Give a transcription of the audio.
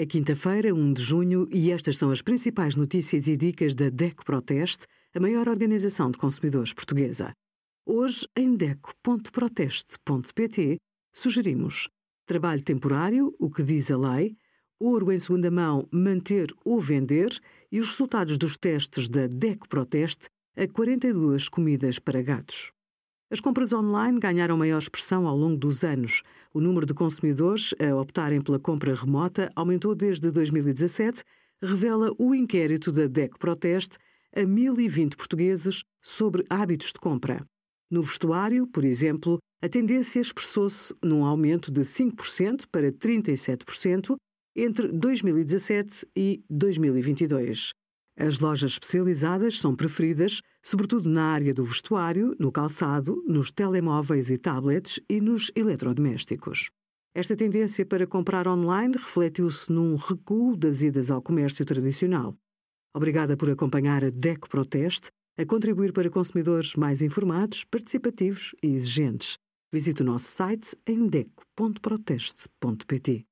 É quinta-feira, 1 de junho, e estas são as principais notícias e dicas da DECO Proteste, a maior organização de consumidores portuguesa. Hoje, em DECO.proteste.pt, sugerimos trabalho temporário, o que diz a lei, ouro em segunda mão, manter ou vender e os resultados dos testes da DECO Proteste a 42 comidas para gatos. As compras online ganharam maior expressão ao longo dos anos. O número de consumidores a optarem pela compra remota aumentou desde 2017, revela o inquérito da DEC Proteste a 1.020 portugueses sobre hábitos de compra. No vestuário, por exemplo, a tendência expressou-se num aumento de 5% para 37% entre 2017 e 2022. As lojas especializadas são preferidas, sobretudo na área do vestuário, no calçado, nos telemóveis e tablets e nos eletrodomésticos. Esta tendência para comprar online refletiu-se num recuo das idas ao comércio tradicional. Obrigada por acompanhar a DECO Proteste, a contribuir para consumidores mais informados, participativos e exigentes. Visite o nosso site em deco.proteste.pt.